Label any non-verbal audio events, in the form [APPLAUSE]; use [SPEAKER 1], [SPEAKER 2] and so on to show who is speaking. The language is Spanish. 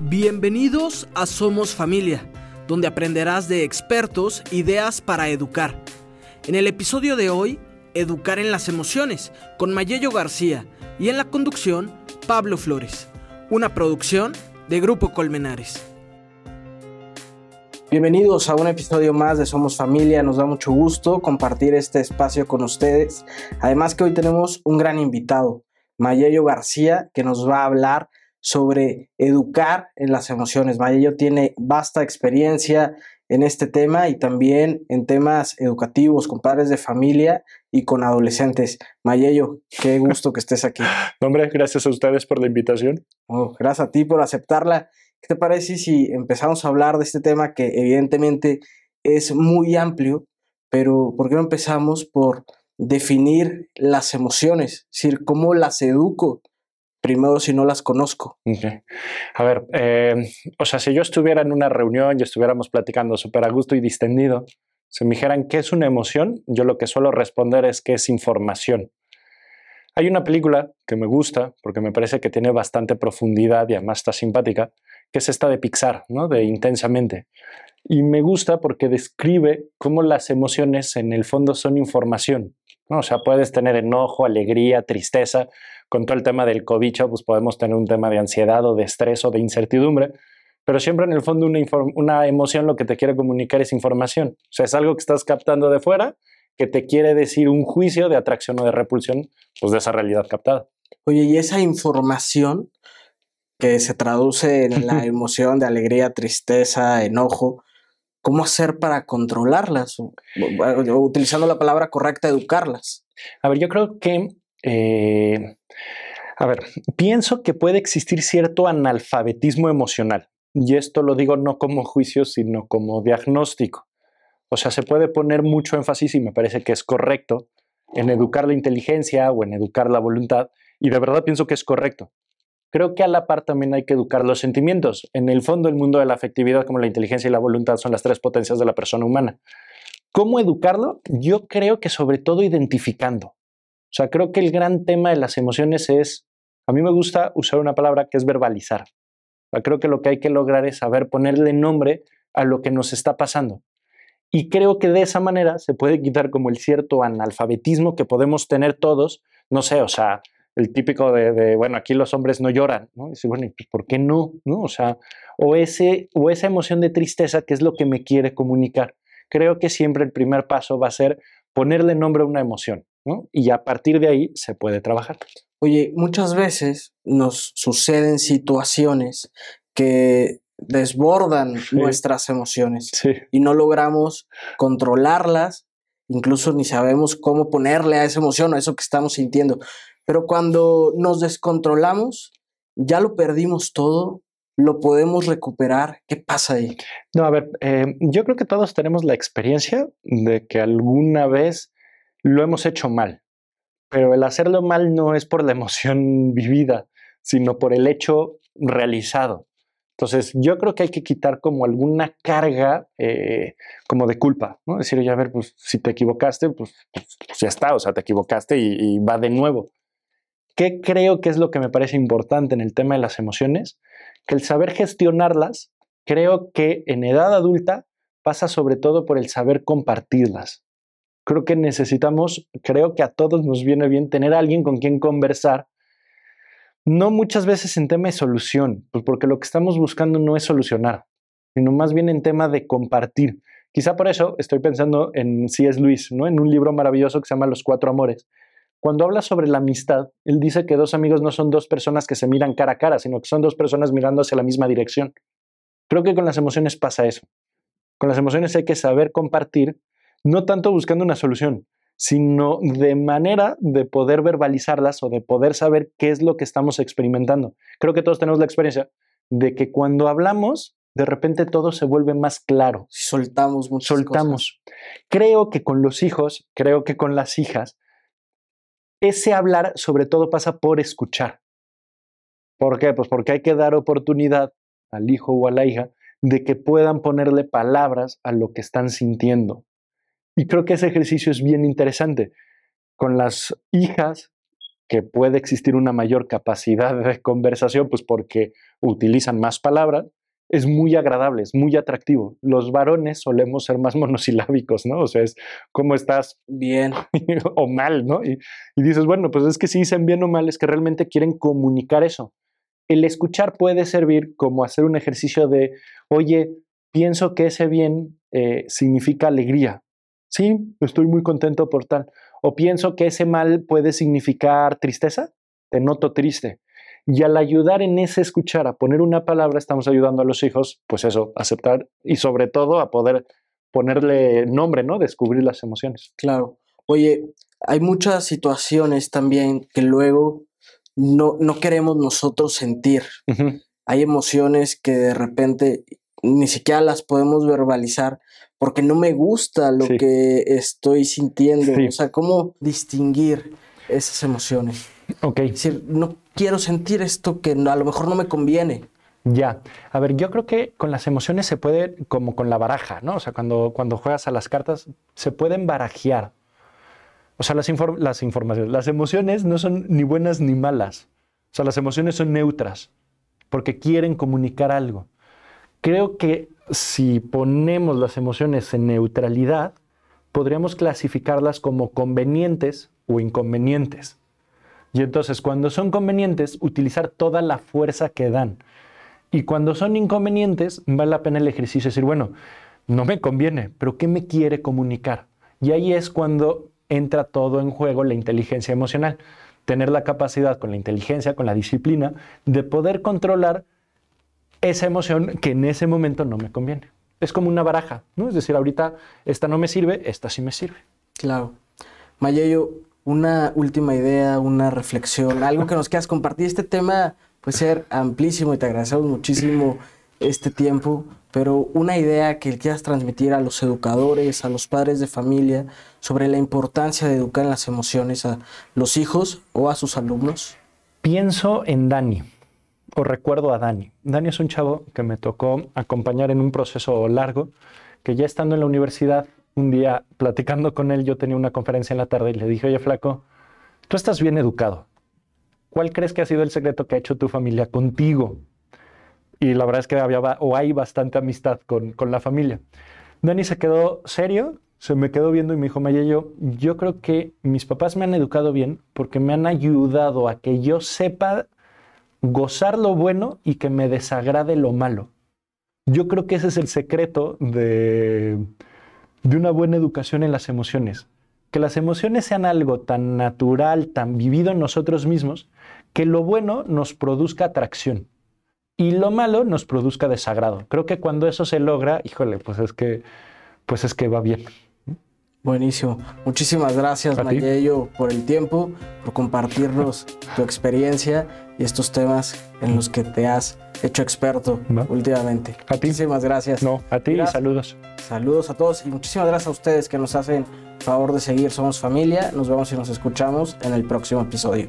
[SPEAKER 1] Bienvenidos a Somos Familia, donde aprenderás de expertos ideas para educar. En el episodio de hoy, Educar en las emociones, con Mayello García, y en la conducción, Pablo Flores, una producción de Grupo Colmenares. Bienvenidos a un episodio más de Somos Familia, nos da mucho gusto compartir este espacio con ustedes. Además que hoy tenemos un gran invitado, Mayello García, que nos va a hablar sobre educar en las emociones. Mayello tiene vasta experiencia en este tema y también en temas educativos con padres de familia y con adolescentes. Mayello, qué gusto que estés aquí. [LAUGHS]
[SPEAKER 2] Hombre, gracias a ustedes por la invitación.
[SPEAKER 1] Oh, gracias a ti por aceptarla. ¿Qué te parece si empezamos a hablar de este tema que evidentemente es muy amplio, pero ¿por qué no empezamos por definir las emociones? Es decir, ¿cómo las educo? Primero si no las conozco.
[SPEAKER 2] A ver, eh, o sea, si yo estuviera en una reunión y estuviéramos platicando súper a gusto y distendido, si me dijeran qué es una emoción, yo lo que suelo responder es que es información. Hay una película que me gusta porque me parece que tiene bastante profundidad y además está simpática, que es esta de Pixar, ¿no? De Intensamente. Y me gusta porque describe cómo las emociones en el fondo son información. ¿no? O sea, puedes tener enojo, alegría, tristeza. Con todo el tema del cobicho, pues podemos tener un tema de ansiedad o de estrés o de incertidumbre. Pero siempre en el fondo una, una emoción lo que te quiere comunicar es información. O sea, es algo que estás captando de fuera que te quiere decir un juicio de atracción o de repulsión, pues de esa realidad captada.
[SPEAKER 1] Oye, y esa información que se traduce en la [LAUGHS] emoción de alegría, tristeza, enojo, ¿cómo hacer para controlarlas? utilizando la palabra correcta, educarlas.
[SPEAKER 2] A ver, yo creo que, eh, a ver, pienso que puede existir cierto analfabetismo emocional. Y esto lo digo no como juicio, sino como diagnóstico. O sea, se puede poner mucho énfasis, y me parece que es correcto, en educar la inteligencia o en educar la voluntad. Y de verdad pienso que es correcto creo que a la par también hay que educar los sentimientos. En el fondo, el mundo de la afectividad, como la inteligencia y la voluntad, son las tres potencias de la persona humana. ¿Cómo educarlo? Yo creo que sobre todo identificando. O sea, creo que el gran tema de las emociones es, a mí me gusta usar una palabra que es verbalizar. creo que lo que hay que lograr es saber ponerle nombre a lo que nos está pasando. Y creo que de esa manera se puede quitar como el cierto analfabetismo que podemos tener todos, no sé, o sea, el típico de, bueno, aquí los hombres no lloran, ¿no? Y bueno, pues ¿por qué no? ¿no? O sea, o, ese, o esa emoción de tristeza que es lo que me quiere comunicar. Creo que siempre el primer paso va a ser ponerle nombre a una emoción, ¿no? Y a partir de ahí se puede trabajar.
[SPEAKER 1] Oye, muchas veces nos suceden situaciones que desbordan nuestras emociones y no logramos controlarlas, incluso ni sabemos cómo ponerle a esa emoción, a eso que estamos sintiendo. Pero cuando nos descontrolamos, ya lo perdimos todo, lo podemos recuperar. ¿Qué pasa ahí?
[SPEAKER 2] No, a ver, eh, yo creo que todos tenemos la experiencia de que alguna vez lo hemos hecho mal, pero el hacerlo mal no es por la [LAUGHS] emoción vivida, sino por el hecho realizado. Entonces, yo creo que hay que quitar como alguna carga eh, como de culpa, ¿no? Decir, oye, a ver, pues si te equivocaste, pues, pues, ya está, o sea, te equivocaste y va de nuevo. ¿Qué creo que es lo que me parece importante en el tema de las emociones? Que el saber gestionarlas, creo que en edad adulta pasa sobre todo por el saber compartirlas. Creo que necesitamos, creo que a todos nos viene bien tener a alguien con quien conversar, no muchas veces en tema de solución, pues porque lo que estamos buscando no es solucionar, sino más bien en tema de compartir. Quizá por eso estoy pensando en C.S. Luis, ¿no? en un libro maravilloso que se llama Los Cuatro Amores, cuando habla sobre la amistad, él dice que dos amigos no son dos personas que se miran cara a cara, sino que son dos personas mirando hacia la misma dirección. Creo que con las emociones pasa eso. Con las emociones hay que saber compartir, no tanto buscando una solución, sino de manera de poder verbalizarlas o de poder saber qué es lo que estamos experimentando. Creo que todos tenemos la experiencia de que cuando hablamos, de repente todo se vuelve más claro.
[SPEAKER 1] Soltamos muchas
[SPEAKER 2] Soltamos. Creo que con los hijos, creo que con las hijas, ese hablar sobre todo pasa por escuchar. ¿Por qué? Pues porque hay que dar oportunidad al hijo o a la hija de que puedan ponerle palabras a lo que están sintiendo. Y creo que ese ejercicio es bien interesante. Con las hijas que puede existir una mayor capacidad de conversación, pues porque utilizan más palabras, es muy agradable, es muy atractivo. Los varones solemos ser más [LAUGHS] monosilábicos, ¿no? O sea, es cómo estás
[SPEAKER 1] bien [LAUGHS]
[SPEAKER 2] o mal, ¿no? Y, y, dices, bueno, pues es que si dicen bien o mal, es que realmente quieren comunicar eso. El escuchar puede servir como hacer un ejercicio de, oye, pienso que ese bien eh, significa alegría. Sí, estoy muy contento por tal. O pienso que ese mal puede significar tristeza. Te noto triste. Y al ayudar en ese escuchar a poner una palabra, estamos ayudando a los hijos, pues eso, aceptar y sobre todo a poder ponerle nombre, ¿no? Descubrir las emociones.
[SPEAKER 1] Claro. Oye, hay muchas situaciones también que luego no, no queremos nosotros sentir. Hay emociones que de repente ni siquiera las podemos verbalizar porque no me gusta lo que estoy sintiendo. O sea, ¿cómo distinguir esas emociones?
[SPEAKER 2] Ok.
[SPEAKER 1] Es decir, no quiero sentir esto que a lo mejor no me conviene.
[SPEAKER 2] Ya. A ver, yo creo que con las emociones se puede, como con la baraja, ¿no? O sea, cuando, cuando juegas a las cartas, se pueden barajear. O sea, las, las informaciones, las emociones no son ni buenas ni malas. O sea, las emociones son neutras porque quieren comunicar algo. Creo que si ponemos las emociones en neutralidad, podríamos clasificarlas como convenientes o inconvenientes. Y entonces, cuando son convenientes, utilizar toda la fuerza que dan. Y cuando son inconvenientes, vale la pena el ejercicio de decir, bueno, no me conviene, pero ¿qué me quiere comunicar? Y ahí es cuando entra todo en juego la inteligencia emocional. Tener la capacidad con la inteligencia, con la disciplina, de poder controlar esa emoción que en ese momento no me conviene. Es como una baraja, ¿no? Es decir, ahorita esta no me sirve, esta sí me sirve.
[SPEAKER 1] Claro. Mayeyo, una última idea, una reflexión, algo que nos quieras compartir. Este tema puede ser amplísimo y te agradecemos muchísimo este tiempo, pero una idea que quieras transmitir a los educadores, a los padres de familia, sobre la importancia de educar en las emociones a los hijos o a sus alumnos.
[SPEAKER 2] Pienso en Dani recuerdo a Dani. Dani es un chavo que me tocó acompañar en un proceso largo, que ya estando en la universidad, un día platicando con él, yo tenía una conferencia en la tarde y le dije, oye flaco, tú estás bien educado. ¿Cuál crees que ha sido el secreto que ha hecho tu familia contigo? Y la verdad es que había o hay bastante amistad con, la familia. Dani se quedó serio, se me quedó viendo y me dijo, Mayeyo, yo creo que mis papás me han educado bien porque me han ayudado a que yo sepa gozar lo bueno y que me desagrade lo malo. Yo creo que ese es el secreto de, de una buena educación en las emociones. Que las emociones sean algo tan natural, tan vivido en nosotros mismos, que lo bueno nos produzca atracción y lo malo nos produzca desagrado. Creo que cuando eso se logra, híjole, pues es que, pues es que va bien.
[SPEAKER 1] Buenísimo. Muchísimas gracias, Mayello, por el tiempo, por compartirnos [LAUGHS] tu experiencia y estos temas en los que te has hecho experto últimamente.
[SPEAKER 2] A ti.
[SPEAKER 1] Muchísimas gracias.
[SPEAKER 2] No, a ti y saludos.
[SPEAKER 1] Saludos a todos y muchísimas gracias a ustedes que nos hacen favor de seguir Somos Familia. Nos vemos y nos escuchamos en el próximo episodio.